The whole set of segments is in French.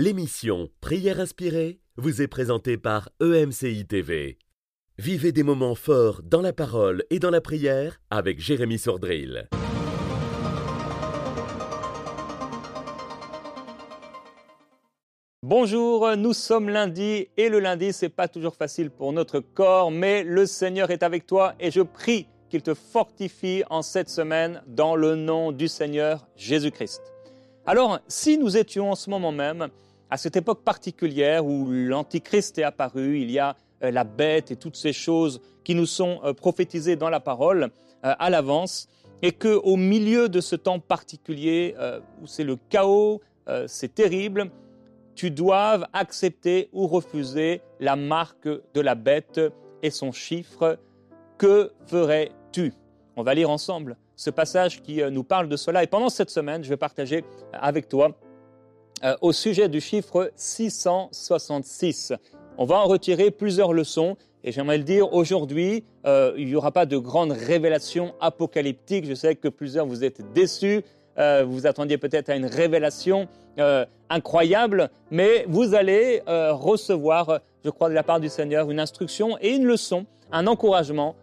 L'émission Prière inspirée vous est présentée par EMCI TV. Vivez des moments forts dans la parole et dans la prière avec Jérémy Sordrill. Bonjour, nous sommes lundi et le lundi c'est pas toujours facile pour notre corps, mais le Seigneur est avec toi et je prie qu'il te fortifie en cette semaine dans le nom du Seigneur Jésus-Christ. Alors, si nous étions en ce moment même à cette époque particulière où l'Antichrist est apparu, il y a euh, la bête et toutes ces choses qui nous sont euh, prophétisées dans la parole euh, à l'avance, et que au milieu de ce temps particulier où c'est le chaos, c'est terrible, tu doives accepter ou refuser la marque de la bête et son chiffre. Que ferais-tu? On va lire ensemble ce passage qui nous parle de cela. Et pendant cette semaine, je vais partager avec toi au sujet du chiffre 666. On va en retirer plusieurs leçons et j'aimerais le dire aujourd'hui, euh, il n'y aura pas de grandes révélations apocalyptiques. Je sais que plusieurs vous êtes déçus. Euh, vous attendiez peut-être à une révélation euh, incroyable, mais vous allez recevoir, je crois, de la part du Seigneur, une instruction et une leçon, un encouragement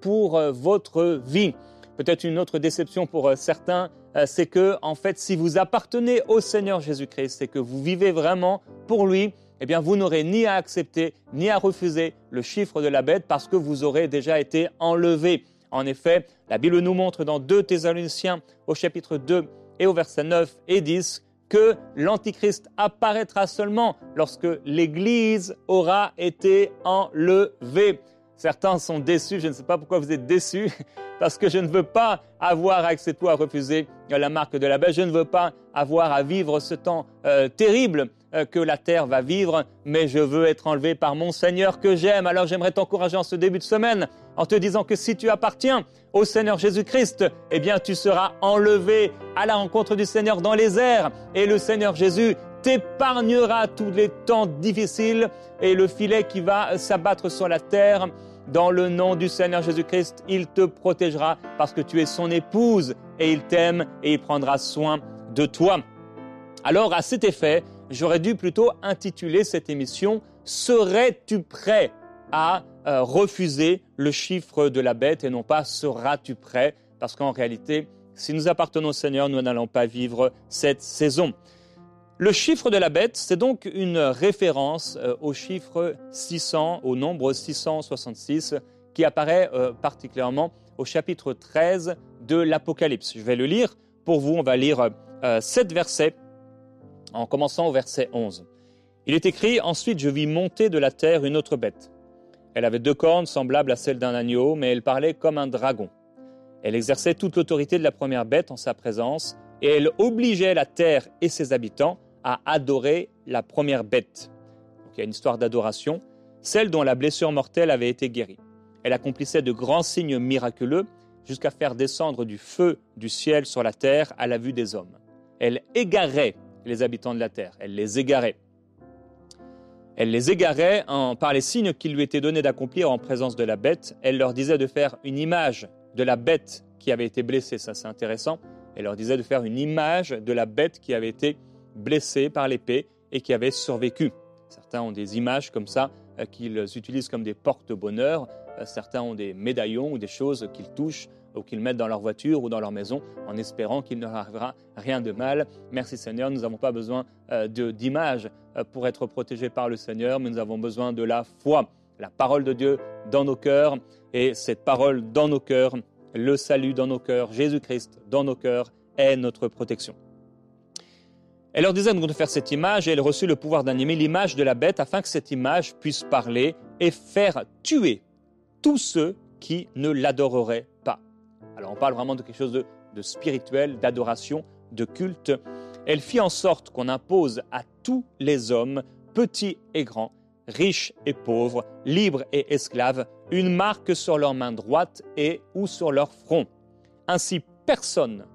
pour votre vie. Peut-être une autre déception pour certains, c'est que, en fait, si vous appartenez au Seigneur Jésus-Christ et que vous vivez vraiment pour lui, eh bien vous n'aurez ni à accepter ni à refuser le chiffre de la bête parce que vous aurez déjà été enlevé. En effet, la Bible nous montre dans 2 Thessaloniciens au chapitre 2 et au verset 9 et 10 que l'Antichrist apparaîtra seulement lorsque l'Église aura été enlevée. Certains sont déçus, je ne sais pas pourquoi vous êtes déçus, parce que je ne veux pas avoir accès à refuser la marque de la bête, je ne veux pas avoir à vivre ce temps euh, terrible euh, que la terre va vivre, mais je veux être enlevé par mon Seigneur que j'aime. Alors j'aimerais t'encourager en ce début de semaine en te disant que si tu appartiens au Seigneur Jésus-Christ, eh bien tu seras enlevé à la rencontre du Seigneur dans les airs et le Seigneur Jésus t'épargnera tous les temps difficiles et le filet qui va s'abattre sur la terre. Dans le nom du Seigneur Jésus-Christ, il te protégera parce que tu es son épouse et il t'aime et il prendra soin de toi. Alors à cet effet, j'aurais dû plutôt intituler cette émission Serais-tu prêt à euh, refuser le chiffre de la bête et non pas Seras-tu prêt? Parce qu'en réalité, si nous appartenons au Seigneur, nous n'allons pas vivre cette saison. Le chiffre de la bête, c'est donc une référence euh, au chiffre 600, au nombre 666, qui apparaît euh, particulièrement au chapitre 13 de l'Apocalypse. Je vais le lire pour vous. On va lire sept versets en commençant au verset 11. Il est écrit Ensuite je vis monter de la terre une autre bête. Elle avait deux cornes semblables à celles d'un agneau, mais elle parlait comme un dragon. Elle exerçait toute l'autorité de la première bête en sa présence, et elle obligeait la terre et ses habitants à adorer la première bête. il y a une histoire d'adoration, celle dont la blessure mortelle avait été guérie. Elle accomplissait de grands signes miraculeux jusqu'à faire descendre du feu du ciel sur la terre à la vue des hommes. Elle égarait les habitants de la terre. Elle les égarait. Elle les égarait en, par les signes qui lui étaient donnés d'accomplir en présence de la bête. Elle leur disait de faire une image de la bête qui avait été blessée. Ça, c'est intéressant. Elle leur disait de faire une image de la bête qui avait été blessée par l'épée et qui avait survécu. Certains ont des images comme ça euh, qu'ils utilisent comme des porte-bonheur. Euh, certains ont des médaillons ou des choses qu'ils touchent ou qu'ils mettent dans leur voiture ou dans leur maison en espérant qu'il ne leur arrivera rien de mal. Merci Seigneur, nous n'avons pas besoin euh, d'images pour être protégés par le Seigneur, mais nous avons besoin de la foi, la parole de Dieu dans nos cœurs et cette parole dans nos cœurs, le salut dans nos cœurs, Jésus-Christ dans nos cœurs est notre protection. Elle leur disait donc de faire cette image et elle reçut le pouvoir d'animer l'image de la bête afin que cette image puisse parler et faire tuer tous ceux qui ne l'adoreraient alors on parle vraiment de quelque chose de, spirituel, d'adoration, de culte. Elle fit en sorte qu'on impose à tous les hommes, petits et grands, riches et pauvres, libres et esclaves, une marque sur leur main droite et ou sur leur front. Ainsi, personne,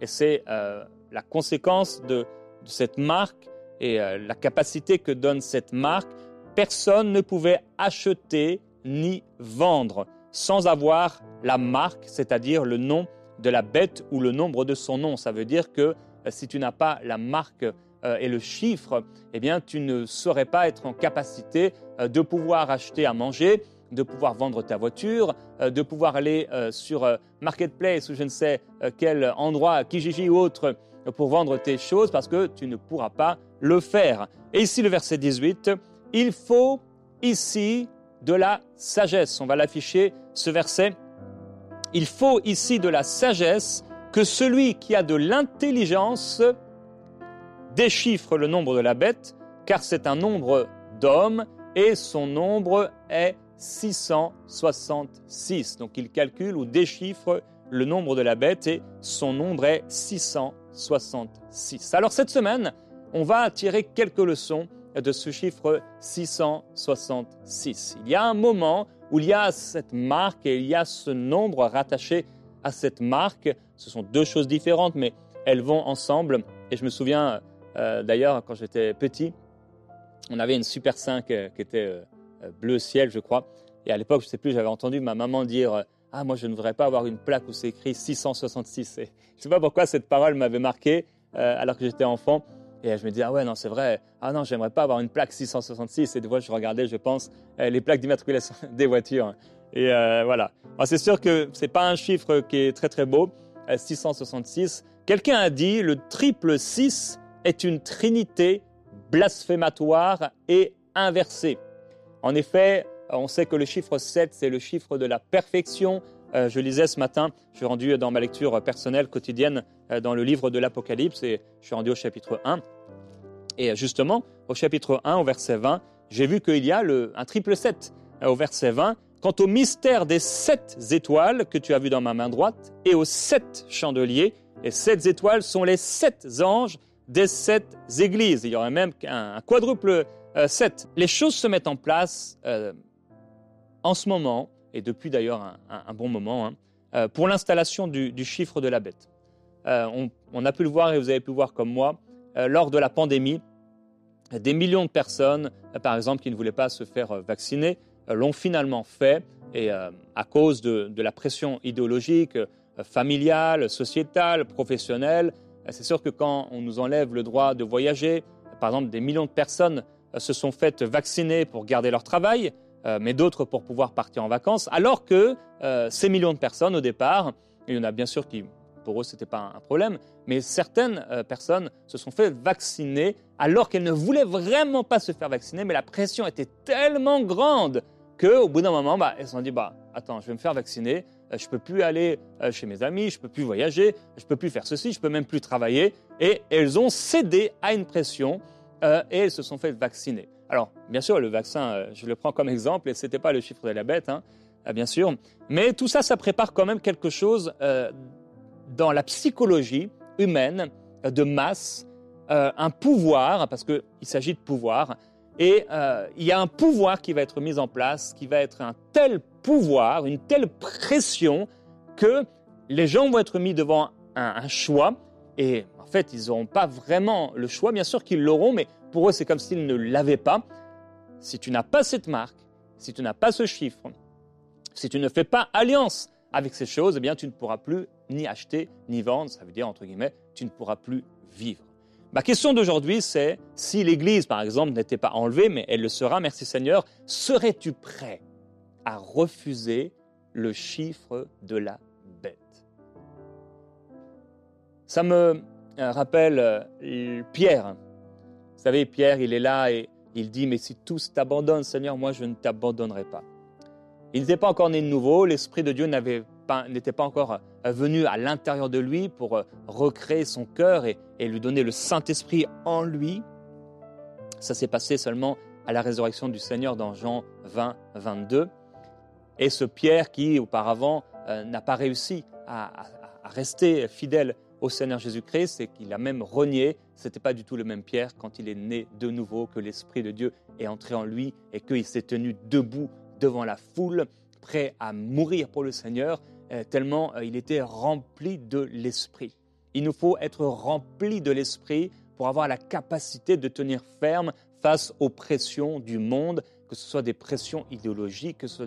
et c'est euh, la conséquence de, cette marque et euh, la capacité que donne cette marque, personne ne pouvait acheter ni vendre sans avoir la marque, c'est-à-dire le nom de la bête ou le nombre de son nom. Ça veut dire que euh, si tu n'as pas la marque euh, est le chiffre, eh bien, tu ne saurais pas être en capacité de pouvoir acheter à manger, de pouvoir vendre ta voiture, de pouvoir aller sur Marketplace ou je ne sais quel endroit, Kijiji ou autre, pour vendre tes choses parce que tu ne pourras pas le faire. Et ici, le verset 18, il faut ici de la sagesse. On va l'afficher, ce verset. Il faut ici de la sagesse que celui qui a de l'intelligence déchiffre le nombre de la bête, car c'est un nombre d'hommes et son nombre est 666. Donc il calcule ou déchiffre le nombre de la bête et son nombre est 666. Alors cette semaine, on va tirer quelques leçons de ce chiffre 666. Il y a un moment où il y a cette marque et il y a ce nombre rattaché à cette marque. Ce sont deux choses différentes, mais elles vont ensemble. Et je me souviens euh, d'ailleurs, quand j'étais petit, on avait une Super 5 euh, qui était euh, bleu ciel, je crois. Et à l'époque, je ne sais plus, j'avais entendu ma maman dire Ah, moi, je ne voudrais pas avoir une plaque où c'est écrit 666. Et je ne sais pas pourquoi cette parole m'avait marqué alors que j'étais enfant. Et je me disais, ah ouais, non, c'est vrai. Ah non, j'aimerais pas avoir une plaque 666. Et des fois, je regardais, je pense, les plaques d'immatriculation des voitures. Et voilà. c'est sûr que ce n'est pas un chiffre qui est très très beau, 666. Quelqu'un a dit, le triple 6 est une trinité blasphématoire et inversée. En effet, on sait que le chiffre 7, c'est le chiffre de la perfection. Euh, je lisais ce matin, je suis rendu dans ma lecture personnelle quotidienne euh, dans le livre de l'Apocalypse et je suis rendu au chapitre 1. Et justement, au chapitre 1, au verset 20, j'ai vu qu'il y a le, un triple 7. Euh, au verset 20, quant au mystère des sept étoiles que tu as vu dans ma main droite et aux sept chandeliers, les sept étoiles sont les sept anges des sept églises. Il y aurait même un, quadruple euh, sept. Les choses se mettent en place euh, en ce moment, et depuis d'ailleurs un, bon moment, hein, euh, pour l'installation du, chiffre de la bête. On, on, a pu le voir, et vous avez pu le voir comme moi, lors de la pandémie, des millions de personnes, par exemple, qui ne voulaient pas se faire vacciner, l'ont finalement fait, et à cause de, de la pression idéologique, familiale, sociétale, professionnelle, euh, c'est sûr que quand on nous enlève le droit de voyager, par exemple des millions de personnes euh, se sont faites vacciner pour garder leur travail, euh, mais d'autres pour pouvoir partir en vacances, alors que ces millions de personnes au départ, il y en a bien sûr qui, pour eux, ce n'était pas un problème, mais certaines personnes se sont fait vacciner alors qu'elles ne voulaient vraiment pas se faire vacciner, mais la pression était tellement grande qu'au bout d'un moment, bah, elles se sont dit, bah, attends, je vais me faire vacciner, euh, je ne peux plus aller euh, chez mes amis, je ne peux plus voyager, je ne peux plus faire ceci, je ne peux même plus travailler. Et elles ont cédé à une pression euh, et elles se sont fait vacciner. Alors, bien sûr, le vaccin, je le prends comme exemple, et ce n'était pas le chiffre de la bête, hein, bien sûr. Mais tout ça, ça prépare quand même quelque chose dans la psychologie humaine de masse, un pouvoir, parce qu'il s'agit de pouvoir, et il y a un pouvoir qui va être mis en place, qui va être un tel pouvoir, une telle pression que les gens vont être mis devant un, choix et en fait, ils n'auront pas vraiment le choix. Bien sûr qu'ils l'auront, mais pour eux, c'est comme s'ils ne l'avaient pas. Si tu n'as pas cette marque, si tu n'as pas ce chiffre, si tu ne fais pas alliance avec ces choses, eh bien, tu ne pourras plus ni acheter ni vendre. Ça veut dire, entre guillemets, tu ne pourras plus vivre. Ma question d'aujourd'hui, c'est si l'Église, par exemple, n'était pas enlevée, mais elle le sera, merci Seigneur, serais-tu prêt à refuser le chiffre de la bête? Ça me euh, rappelle euh, Pierre. Savez, Pierre, il est là et il dit, mais si tous t'abandonnent, Seigneur, moi je ne t'abandonnerai pas. Il n'était pas encore né de nouveau, l'Esprit de Dieu n'était pas, encore euh, venu à l'intérieur de lui pour recréer son cœur et, et lui donner le Saint-Esprit en lui. Ça s'est passé seulement à la résurrection du Seigneur dans Jean 20, 22. Et ce Pierre qui, auparavant, euh, n'a pas réussi à, rester fidèle au Seigneur Jésus-Christ et qu'il a même renié, ce n'était pas du tout le même Pierre quand il est né de nouveau, que l'Esprit de Dieu est entré en lui et qu'il s'est tenu debout devant la foule, prêt à mourir pour le Seigneur, euh, tellement euh, il était rempli de l'Esprit. Il nous faut être rempli de l'Esprit pour avoir la capacité de tenir ferme face aux pressions du monde, que ce soit des pressions idéologiques, que ce soit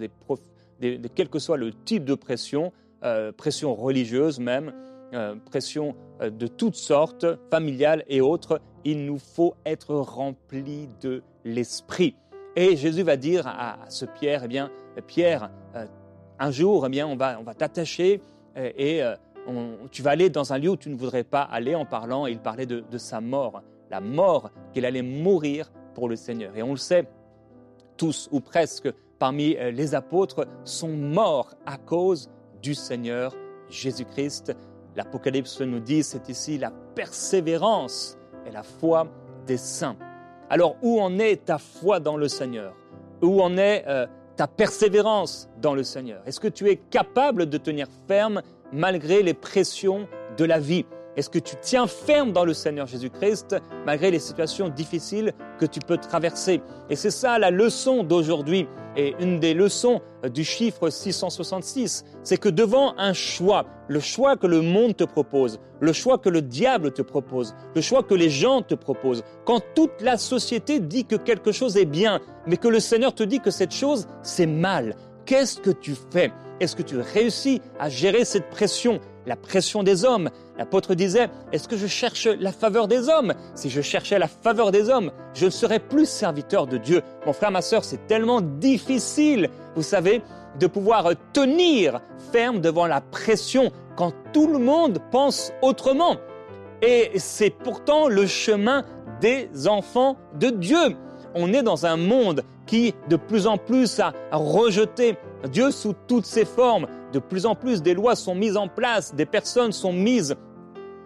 quel que soit le type de pression, euh, pression religieuse même, pressions de toutes sortes, familiales et autres, il nous faut être remplis de l'Esprit. Et Jésus va dire à, ce Pierre, eh bien, Pierre, un jour, eh bien, on va, on va t'attacher et, tu vas aller dans un lieu où tu ne voudrais pas aller en parlant. Il parlait de, sa mort, la mort qu'il allait mourir pour le Seigneur. Et on le sait, tous ou presque parmi euh, les apôtres sont morts à cause du Seigneur Jésus-Christ. L'Apocalypse nous dit, c'est ici la persévérance et la foi des saints. Alors où en est ta foi dans le Seigneur? Où en est euh, ta persévérance dans le Seigneur? Est-ce que tu es capable de tenir ferme malgré les pressions de la vie? Est-ce que tu tiens ferme dans le Seigneur Jésus-Christ malgré les situations difficiles que tu peux traverser? Et c'est ça la leçon d'aujourd'hui. Et une des leçons du chiffre 666, c'est que devant un choix, le choix que le monde te propose, le choix que le diable te propose, le choix que les gens te proposent, quand toute la société dit que quelque chose est bien, mais que le Seigneur te dit que cette chose, c'est mal, qu'est-ce que tu fais? Est-ce que tu réussis à gérer cette pression? La pression des hommes. L'apôtre disait, est-ce que je cherche la faveur des hommes? Si je cherchais la faveur des hommes, je ne serais plus serviteur de Dieu. Mon frère, ma soeur, c'est tellement difficile, vous savez, de pouvoir tenir ferme devant la pression quand tout le monde pense autrement. Et c'est pourtant le chemin des enfants de Dieu. On est dans un monde qui de plus en plus a rejeté Dieu sous toutes ses formes de plus en plus des lois sont mises en place, des personnes sont mises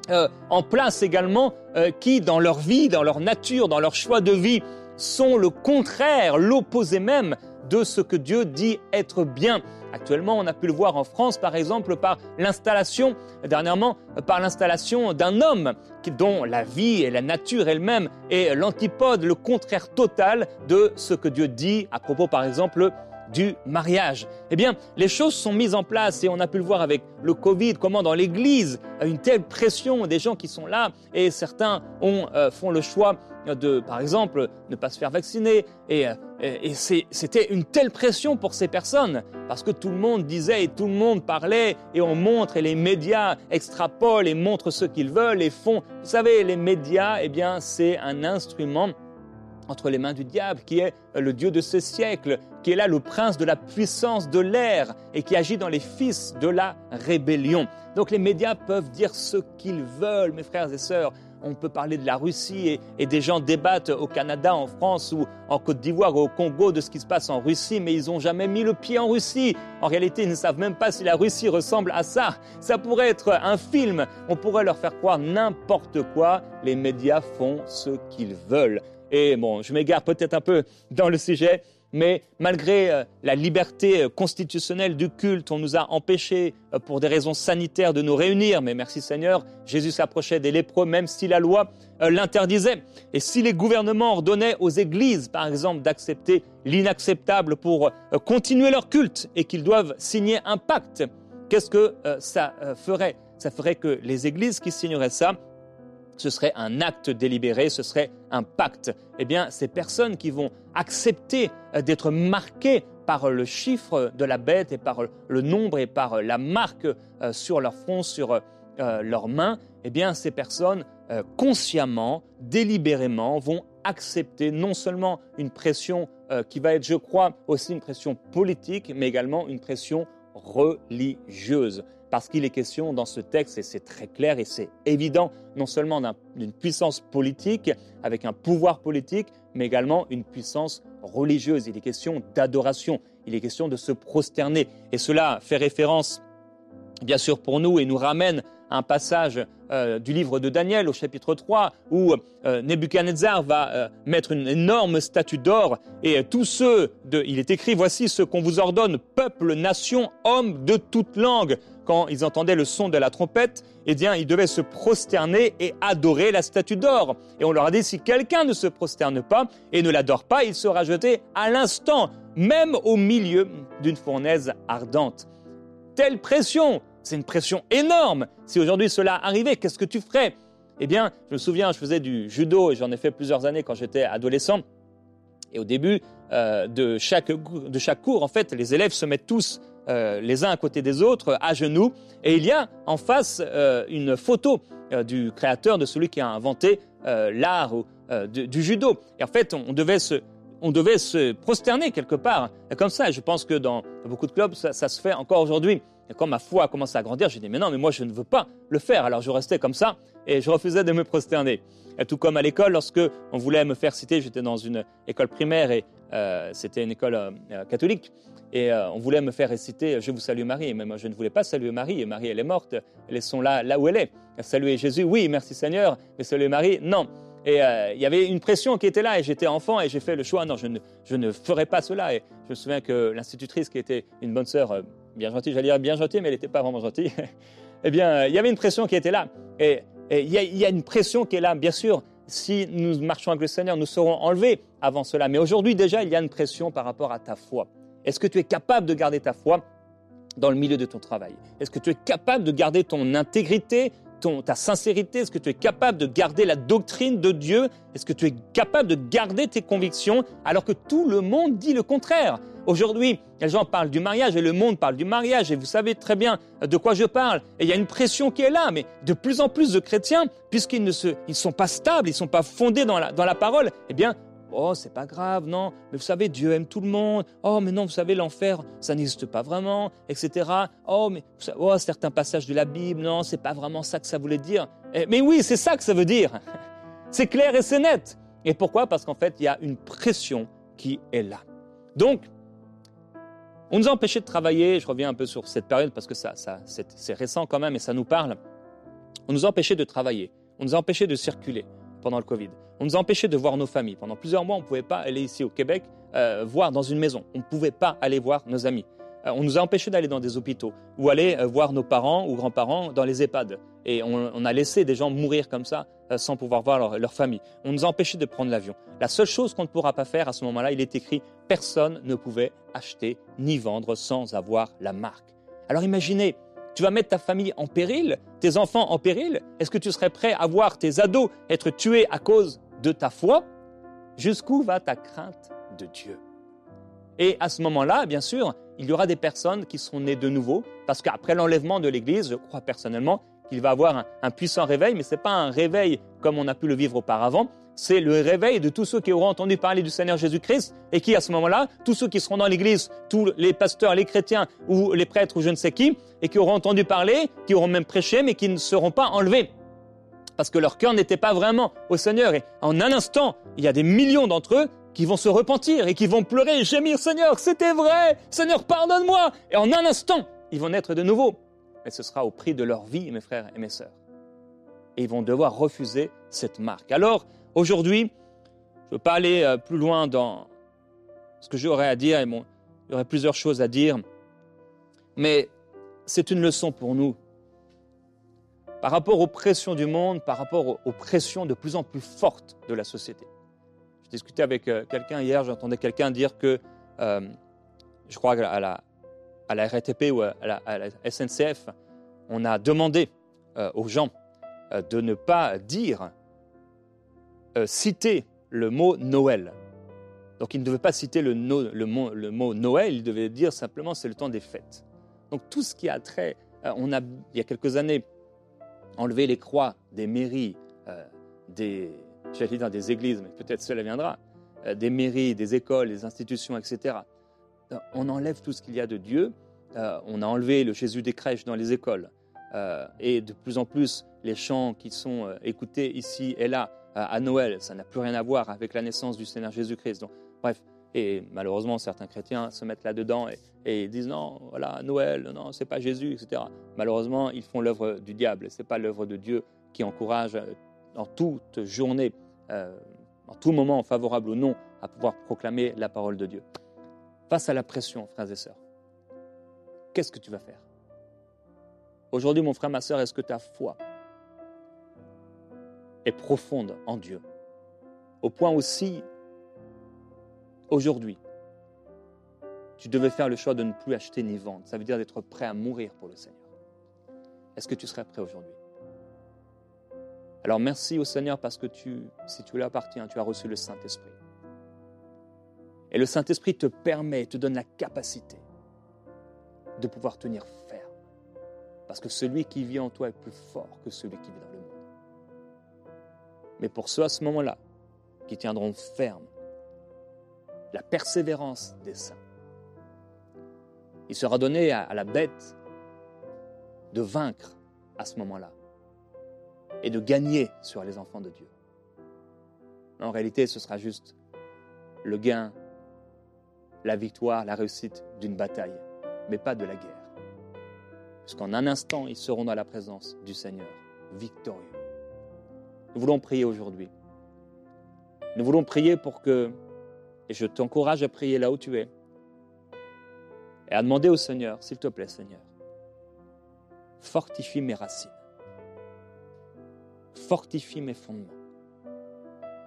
euh, en place également euh, qui, dans leur vie, dans leur nature, dans leur choix de vie, sont le contraire, l'opposé même de ce que Dieu dit être bien. Actuellement, on a pu le voir en France, par exemple, par l'installation, dernièrement, par l'installation d'un homme dont la vie et la nature elle-même est l'antipode, le contraire total de ce que Dieu dit à propos, par exemple, du mariage. Eh bien, les choses sont mises en place et on a pu le voir avec le Covid, comment dans l'Église, une telle pression des gens qui sont là et certains ont, euh, font le choix de, par exemple, ne pas se faire vacciner. Et, euh, et c'était une telle pression pour ces personnes parce que tout le monde disait et tout le monde parlait et on montre et les médias extrapolent et montrent ce qu'ils veulent et font. Vous savez, les médias, eh bien, c'est un instrument entre les mains du diable, qui est le Dieu de ce siècle, qui est là le prince de la puissance de l'air et qui agit dans les fils de la rébellion. Donc les médias peuvent dire ce qu'ils veulent, mes frères et sœurs. On peut parler de la Russie et, des gens débattent au Canada, en France ou en Côte d'Ivoire ou au Congo de ce qui se passe en Russie, mais ils n'ont jamais mis le pied en Russie. En réalité, ils ne savent même pas si la Russie ressemble à ça. Ça pourrait être un film. On pourrait leur faire croire n'importe quoi. Les médias font ce qu'ils veulent. Et bon, je m'égare peut-être un peu dans le sujet, mais malgré euh, la liberté euh, constitutionnelle du culte, on nous a empêchés euh, pour des raisons sanitaires de nous réunir. Mais merci Seigneur, Jésus s'approchait des lépreux même si la loi l'interdisait. Et si les gouvernements ordonnaient aux églises, par exemple, d'accepter l'inacceptable pour continuer leur culte et qu'ils doivent signer un pacte, qu'est-ce que ça ferait? Ça ferait que les églises qui signeraient ça ce serait un acte délibéré, ce serait un pacte. Eh bien, ces personnes qui vont accepter euh, d'être marquées par le chiffre de la bête et par le nombre et par la marque euh, sur leur front, sur euh, leurs mains, eh bien, ces personnes, consciemment, délibérément, vont accepter non seulement une pression qui va être, je crois, aussi une pression politique, mais également une pression religieuse parce qu'il est question dans ce texte, et c'est très clair et c'est évident, non seulement d'une puissance politique, avec un pouvoir politique, mais également une puissance religieuse. Il est question d'adoration, il est question de se prosterner. Et cela fait référence, bien sûr, pour nous, et nous ramène à un passage euh, du livre de Daniel au chapitre 3, où euh, Nebuchadnezzar va euh, mettre une énorme statue d'or, et tous ceux, il est écrit, voici ce qu'on vous ordonne, peuple, nation, hommes de toute langue, quand ils entendaient le son de la trompette, eh bien, ils devaient se prosterner et adorer la statue d'or. Et on leur a dit, si quelqu'un ne se prosterne pas et ne l'adore pas, il sera jeté à l'instant, même au milieu d'une fournaise ardente. Telle pression, c'est une pression énorme. Si aujourd'hui cela arrivait, qu'est-ce que tu ferais? Eh bien, je me souviens, je faisais du judo et j'en ai fait plusieurs années quand j'étais adolescent. Et au début euh, de, chaque, de chaque cours, en fait, les élèves se mettent tous euh, les uns à côté des autres, à genoux, et il y a en face euh, une photo euh, du créateur, de celui qui a inventé l'art du, judo. Et en fait, on, devait se, on devait se prosterner quelque part, comme ça. Et je pense que dans beaucoup de clubs, ça, ça se fait encore aujourd'hui. Et quand ma foi a commencé à grandir, j'ai dit, mais non, mais moi, je ne veux pas le faire. Alors je restais comme ça et je refusais de me prosterner. Et tout comme à l'école, lorsque on voulait me faire citer, j'étais dans une école primaire et c'était une école catholique. Et euh, on voulait me faire réciter Je vous salue Marie, mais moi je ne voulais pas saluer Marie. Marie, elle est morte, sont là, là où elle est. Saluer Jésus, oui, merci Seigneur, mais saluer Marie, non. Et euh, il y avait une pression qui était là, et j'étais enfant, et j'ai fait le choix, non, je ne, je ne ferai pas cela. Et je me souviens que l'institutrice, qui était une bonne sœur, euh, bien gentille, j'allais dire bien gentille, mais elle n'était pas vraiment gentille, eh bien, il y avait une pression qui était là. Et il y, a une pression qui est là, bien sûr. Si nous marchons avec le Seigneur, nous serons enlevés avant cela. Mais aujourd'hui, déjà, il y a une pression par rapport à ta foi. Est-ce que tu es capable de garder ta foi dans le milieu de ton travail? Est-ce que tu es capable de garder ton intégrité, ta sincérité Est-ce que tu es capable de garder la doctrine de Dieu? Est-ce que tu es capable de garder tes convictions alors que tout le monde dit le contraire? Aujourd'hui, les gens parlent du mariage et le monde parle du mariage et vous savez très bien de quoi je parle. Et il y a une pression qui est là, mais de plus en plus de chrétiens, puisqu'ils ne ils sont pas stables, ils ne sont pas fondés dans la, dans la parole, eh bien, Oh, c'est pas grave, non. Mais vous savez, Dieu aime tout le monde. Oh, mais non, vous savez, l'enfer, ça n'existe pas vraiment, etc. Oh, mais oh, certains passages de la Bible, non, c'est pas vraiment ça que ça voulait dire. Eh, mais oui, c'est ça que ça veut dire. C'est clair et c'est net. Et pourquoi? Parce qu'en fait, il y a une pression qui est là. Donc, on nous a empêchés de travailler. Je reviens un peu sur cette période parce que ça, ça c'est récent quand même et ça nous parle. On nous a empêchés de travailler. On nous a empêchés de circuler pendant le Covid. On nous a empêchés de voir nos familles. Pendant plusieurs mois, on ne pouvait pas aller ici au Québec euh, voir dans une maison. On ne pouvait pas aller voir nos amis. Euh, on nous a empêchés d'aller dans des hôpitaux ou aller euh, voir nos parents ou grands-parents dans les EHPAD. Et on, a laissé des gens mourir comme ça sans pouvoir voir leur, leur, famille. On nous a empêchés de prendre l'avion. La seule chose qu'on ne pourra pas faire à ce moment-là, il est écrit, personne ne pouvait acheter ni vendre sans avoir la marque. Alors imaginez, tu vas mettre ta famille en péril, tes enfants en péril. Est-ce que tu serais prêt à voir tes ados être tués à cause de ta foi? Jusqu'où va ta crainte de Dieu? Et à ce moment-là, bien sûr, il y aura des personnes qui seront nées de nouveau, parce qu'après l'enlèvement de l'Église, je crois personnellement qu'il va avoir un, puissant réveil, mais ce n'est pas un réveil comme on a pu le vivre auparavant, c'est le réveil de tous ceux qui auront entendu parler du Seigneur Jésus-Christ et qui, à ce moment-là, tous ceux qui seront dans l'Église, tous les pasteurs, les chrétiens ou les prêtres ou je ne sais qui, et qui auront entendu parler, qui auront même prêché, mais qui ne seront pas enlevés. Parce que leur cœur n'était pas vraiment au Seigneur. Et en un instant, il y a des millions d'entre eux qui vont se repentir et qui vont pleurer et gémir, Seigneur, c'était vrai, Seigneur, pardonne-moi. Et en un instant, ils vont naître de nouveau. Mais ce sera au prix de leur vie, mes frères et mes sœurs. Et ils vont devoir refuser cette marque. Alors, Aujourd'hui, je ne veux pas aller euh, plus loin dans ce que j'aurais à dire, il y aurait plusieurs choses à dire, mais c'est une leçon pour nous. Par rapport aux pressions du monde, par rapport aux pressions de plus en plus fortes de la société. Je discutais avec euh, quelqu'un hier, j'entendais quelqu'un dire que, euh, je crois à la, à la RATP ou à la, SNCF, on a demandé aux gens de ne pas dire euh, citer le mot Noël. Donc il ne devait pas citer le, mot, le, mot, Noël, il devait dire simplement c'est le temps des fêtes. Donc tout ce qui a trait, euh, on a il y a quelques années enlevé les croix des mairies, euh, des, des églises, mais peut-être cela viendra, des mairies, des écoles, des institutions, etc. On enlève tout ce qu'il y a de Dieu. on a enlevé le Jésus des crèches dans les écoles. et de plus en plus, les chants qui sont écoutés ici et là à Noël. Ça n'a plus rien à voir avec la naissance du Seigneur Jésus-Christ. Donc, bref, et malheureusement, certains chrétiens se mettent là-dedans et, disent non, voilà, Noël, non, c'est pas Jésus, etc. Malheureusement, ils font l'œuvre du diable. C'est pas l'œuvre de Dieu qui encourage euh, en toute journée, euh, en tout moment, favorable ou non, à pouvoir proclamer la parole de Dieu. Face à la pression, frères et sœurs, qu'est-ce que tu vas faire? Aujourd'hui, mon frère, ma sœur, est-ce que ta foi est profonde en Dieu. Au point aussi, aujourd'hui, tu devais faire le choix de ne plus acheter ni vendre. Ça veut dire d'être prêt à mourir pour le Seigneur. Est-ce que tu serais prêt aujourd'hui? Alors merci au Seigneur parce que si tu l'appartiens, tu as reçu le Saint-Esprit. Et le Saint-Esprit te permet, te donne la capacité de pouvoir tenir ferme. Parce que celui qui vit en toi est plus fort que celui qui vit dans. Mais pour ceux à ce moment-là qui tiendront ferme, la persévérance des saints, il sera donné à, la bête de vaincre à ce moment-là et de gagner sur les enfants de Dieu. En réalité, ce sera juste le gain, la victoire, la réussite d'une bataille, mais pas de la guerre. Puisqu'en un instant, ils seront dans la présence du Seigneur, victorieux. Nous voulons prier aujourd'hui. Nous voulons prier pour que, et je t'encourage à prier là où tu es, et à demander au Seigneur, s'il te plaît Seigneur, fortifie mes racines, fortifie mes fondements.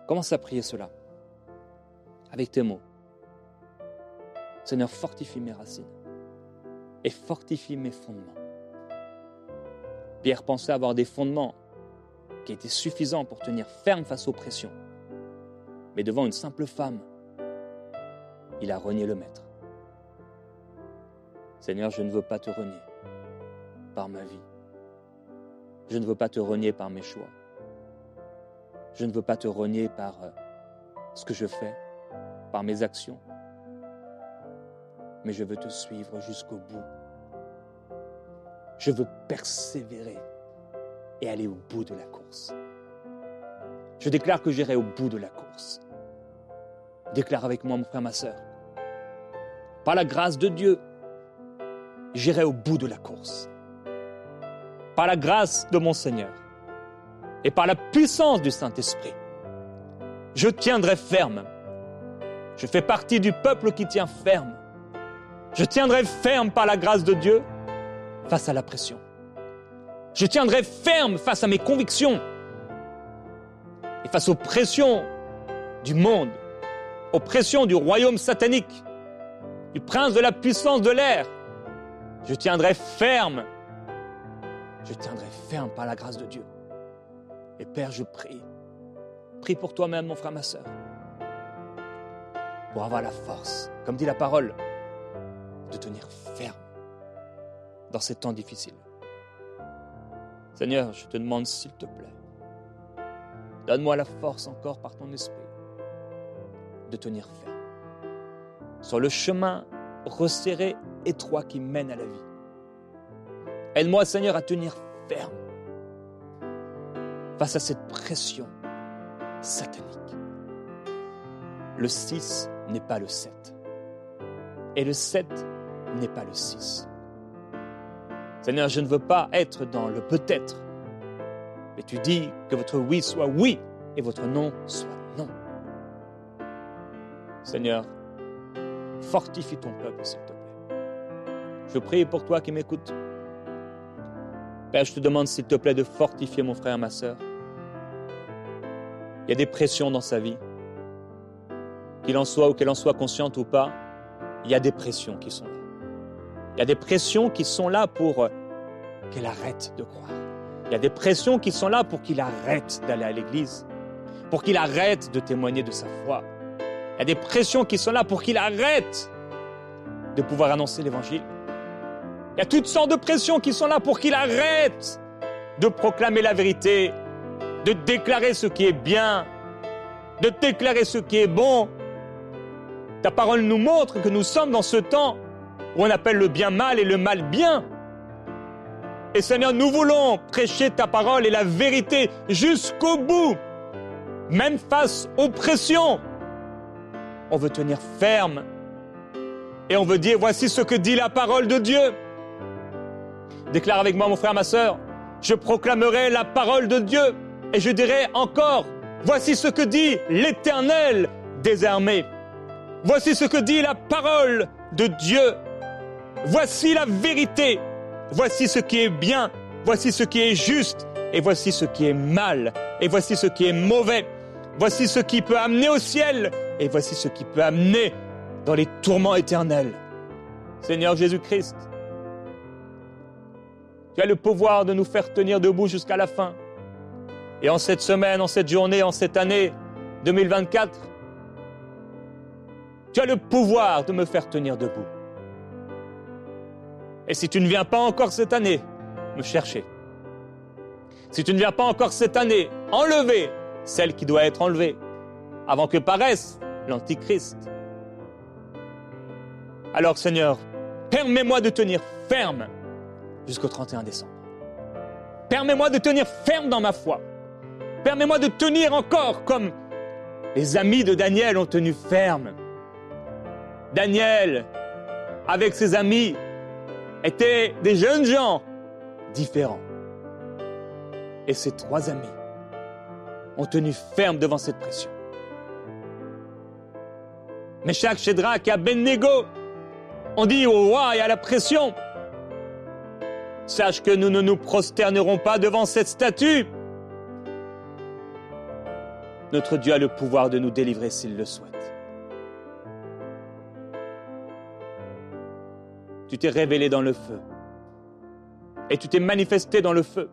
Commence à prier cela avec tes mots. Seigneur, fortifie mes racines et fortifie mes fondements. Pierre pensait avoir des fondements qui étaient suffisants pour tenir ferme face aux pressions. Mais devant une simple femme, il a renié le maître. Seigneur, je ne veux pas te renier par ma vie. Je ne veux pas te renier par mes choix. Je ne veux pas te renier par euh, ce que je fais, par mes actions. Mais je veux te suivre jusqu'au bout je veux persévérer aller au bout de la course. Je déclare que j'irai au bout de la course. Déclare avec moi, mon frère, ma soeur. Par la grâce de Dieu, j'irai au bout de la course. Par la grâce de mon Seigneur et par la puissance du Saint-Esprit, je tiendrai ferme. Je fais partie du peuple qui tient ferme. Je tiendrai ferme par la grâce de Dieu face à la pression. Je tiendrai ferme face à mes convictions et face aux pressions du monde, aux pressions du royaume satanique, du prince de la puissance de l'air. Je tiendrai ferme. Je tiendrai ferme par la grâce de Dieu. Et Père, je prie. Prie pour toi-même, mon frère, ma soeur. Pour avoir la force, comme dit la parole, de tenir ferme dans ces temps difficiles. Seigneur, je te demande s'il te plaît, donne-moi la force encore par ton esprit de tenir ferme sur le chemin resserré, étroit qui mène à la vie. Aide-moi, Seigneur, à tenir ferme face à cette pression satanique. Le 6 n'est pas le 7. Et le 7 n'est pas le 6. Seigneur, je ne veux pas être dans le peut-être, mais tu dis que votre oui soit oui et votre non soit non. Seigneur, fortifie ton peuple, s'il te plaît. Je prie pour toi qui m'écoutes. Père, je te demande, s'il te plaît, de fortifier mon frère, ma soeur. Il y a des pressions dans sa vie. Qu'il en soit ou qu'elle en soit consciente ou pas, il y a des pressions qui sont là. Il y a des pressions qui sont là pour euh, qu'elle arrête de croire. Il y a des pressions qui sont là pour qu'il arrête d'aller à l'église, pour qu'il arrête de témoigner de sa foi. Il y a des pressions qui sont là pour qu'il arrête de pouvoir annoncer l'évangile. Il y a toutes sortes de pressions qui sont là pour qu'il arrête de proclamer la vérité, de déclarer ce qui est bien, de déclarer ce qui est bon. Ta parole nous montre que nous sommes dans ce temps où on appelle le bien mal et le mal bien. Et Seigneur, nous voulons prêcher ta parole et la vérité jusqu'au bout, même face aux pressions. On veut tenir ferme et on veut dire, voici ce que dit la parole de Dieu. Déclare avec moi, mon frère, ma soeur, je proclamerai la parole de Dieu et je dirai encore, voici ce que dit l'Éternel des armées. Voici ce que dit la parole de Dieu. Voici la vérité. Voici ce qui est bien. Voici ce qui est juste. Et voici ce qui est mal. Et voici ce qui est mauvais. Voici ce qui peut amener au ciel. Et voici ce qui peut amener dans les tourments éternels. Seigneur Jésus-Christ, tu as le pouvoir de nous faire tenir debout jusqu'à la fin. Et en cette semaine, en cette journée, en cette année 2024, tu as le pouvoir de me faire tenir debout. Et si tu ne viens pas encore cette année me chercher, si tu ne viens pas encore cette année enlever celle qui doit être enlevée, avant que paraisse l'Antichrist, alors Seigneur, permets-moi de tenir ferme jusqu'au 31 décembre. Permets-moi de tenir ferme dans ma foi. Permets-moi de tenir encore comme les amis de Daniel ont tenu ferme. Daniel, avec ses amis, étaient des jeunes gens différents. Et ses trois amis ont tenu ferme devant cette pression. Meshach, Shadrach et Abednego ont dit au roi et à la pression, sache que nous ne nous prosternerons pas devant cette statue. Notre Dieu a le pouvoir de nous délivrer s'il le souhaite. Tu t'es révélé dans le feu. Et tu t'es manifesté dans le feu.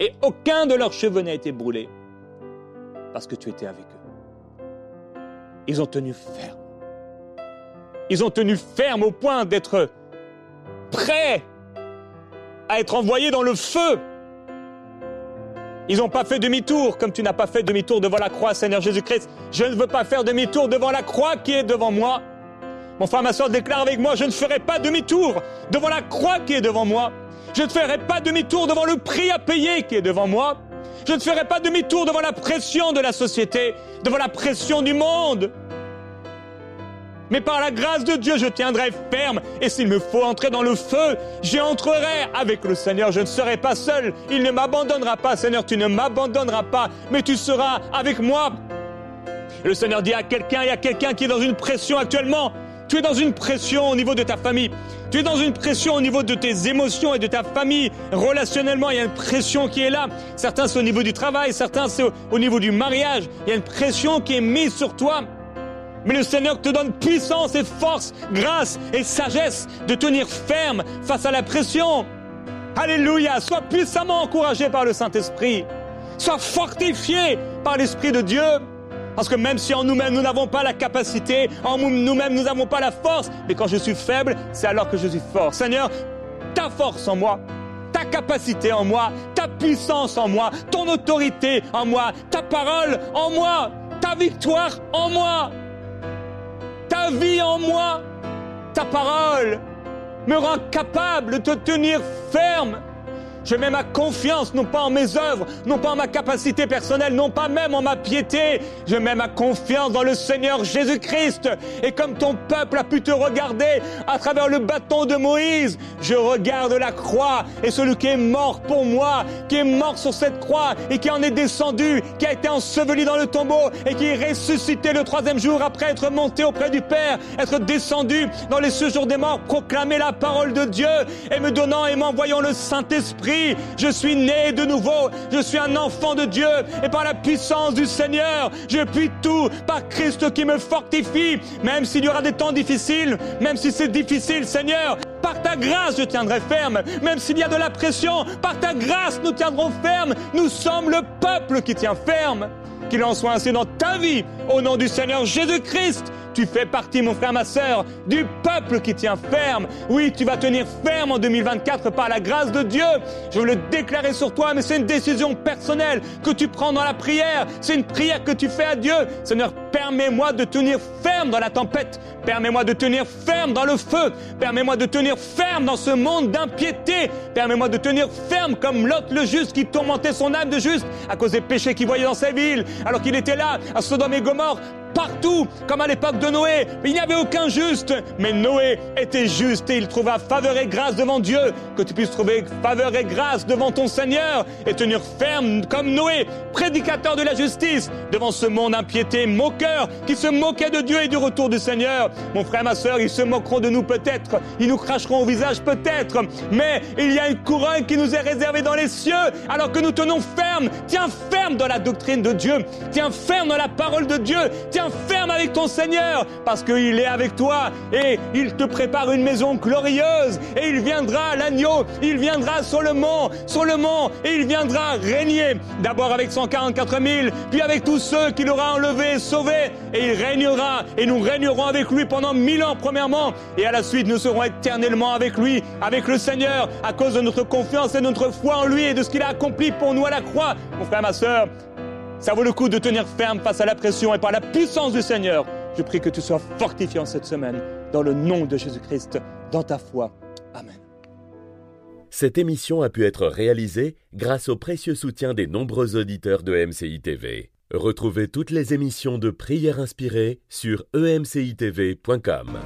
Et aucun de leurs cheveux n'a été brûlé. Parce que tu étais avec eux. Ils ont tenu ferme. Ils ont tenu ferme au point d'être prêts à être envoyés dans le feu. Ils n'ont pas fait demi-tour, comme tu n'as pas fait demi-tour devant la croix, Seigneur Jésus-Christ. Je ne veux pas faire demi-tour devant la croix qui est devant moi. Mon frère, ma soeur, déclare avec moi, je ne ferai pas demi-tour devant la croix qui est devant moi. Je ne ferai pas demi-tour devant le prix à payer qui est devant moi. Je ne ferai pas demi-tour devant la pression de la société, devant la pression du monde. Mais par la grâce de Dieu, je tiendrai ferme. Et s'il me faut entrer dans le feu, j'y entrerai avec le Seigneur. Je ne serai pas seul. Il ne m'abandonnera pas. Seigneur, tu ne m'abandonneras pas, mais tu seras avec moi. le Seigneur dit à quelqu'un, il y a quelqu'un qui est dans une pression actuellement. Tu es dans une pression au niveau de ta famille. Tu es dans une pression au niveau de tes émotions et de ta famille. Relationnellement, il y a une pression qui est là. Certains, c'est au niveau du travail, certains, c'est au niveau du mariage. Il y a une pression qui est mise sur toi. Mais le Seigneur te donne puissance et force, grâce et sagesse de tenir ferme face à la pression. Alléluia, sois puissamment encouragé par le Saint-Esprit. Sois fortifié par l'Esprit de Dieu. Parce que même si en nous-mêmes nous n'avons pas la capacité, en nous-mêmes nous n'avons pas la force, mais quand je suis faible, c'est alors que je suis fort. Seigneur, ta force en moi, ta capacité en moi, ta puissance en moi, ton autorité en moi, ta parole en moi, ta victoire en moi ta vie en moi, ta parole me rend capable de te tenir ferme je mets ma confiance non pas en mes œuvres, non pas en ma capacité personnelle, non pas même en ma piété. Je mets ma confiance dans le Seigneur Jésus-Christ. Et comme ton peuple a pu te regarder à travers le bâton de Moïse, je regarde la croix et celui qui est mort pour moi, qui est mort sur cette croix et qui en est descendu, qui a été enseveli dans le tombeau et qui est ressuscité le troisième jour après être monté auprès du Père, être descendu dans les séjours des morts, proclamer la parole de Dieu et me donnant et m'envoyant le Saint-Esprit je suis né de nouveau, je suis un enfant de Dieu, et par la puissance du Seigneur, je puis tout par Christ qui me fortifie, même s'il y aura des temps difficiles, même si c'est difficile, Seigneur, par ta grâce, je tiendrai ferme. Même s'il y a de la pression, par ta grâce, nous tiendrons ferme. Nous sommes le peuple qui tient ferme. Qu'il en soit ainsi dans ta vie, au nom du Seigneur Jésus-Christ. Tu fais partie, mon frère, ma sœur, du peuple qui tient ferme. Oui, tu vas tenir ferme en 2024 par la grâce de Dieu. Je veux le déclarer sur toi, mais c'est une décision personnelle que tu prends dans la prière. C'est une prière que tu fais à Dieu. Seigneur, permets-moi de tenir ferme dans la tempête. Permets-moi de tenir ferme dans le feu. Permets-moi de tenir ferme dans ce monde d'impiété. Permets-moi de tenir ferme comme Lot le juste qui tourmentait son âme de juste à cause des péchés qu'il voyait dans sa ville, alors qu'il était là à Sodome et Gomorre partout, comme à l'époque de Noé. Il n'y avait aucun juste, mais Noé était juste et il trouva faveur et grâce devant Dieu. Que tu puisses trouver faveur et grâce devant ton Seigneur et tenir ferme comme Noé, prédicateur de la justice, devant ce monde impiété, moqueur, qui se moquait de Dieu et du retour du Seigneur. Mon frère, ma soeur, ils se moqueront de nous peut-être, ils nous cracheront au visage peut-être, mais il y a une couronne qui nous est réservée dans les cieux, alors que nous tenons ferme. Tiens ferme dans la doctrine de Dieu, tiens ferme dans la parole de Dieu, tiens ferme avec ton Seigneur parce qu'il est avec toi et il te prépare une maison glorieuse et il viendra l'agneau, il viendra sur le mont, sur le mont et il viendra régner d'abord avec 144 000, puis avec tous ceux qu'il aura enlevés, sauvés et il régnera et nous régnerons avec lui pendant mille ans premièrement et à la suite nous serons éternellement avec lui, avec le Seigneur à cause de notre confiance et de notre foi en lui et de ce qu'il a accompli pour nous à la croix. Mon frère, ma soeur, ça vaut le coup de tenir ferme face à la pression et par la puissance du Seigneur. Je prie que tu sois fortifié en cette semaine dans le nom de Jésus-Christ, dans ta foi. Amen. Cette émission a pu être réalisée grâce au précieux soutien des nombreux auditeurs de MCI TV. Retrouvez toutes les émissions de prières inspirées sur emcitv.com.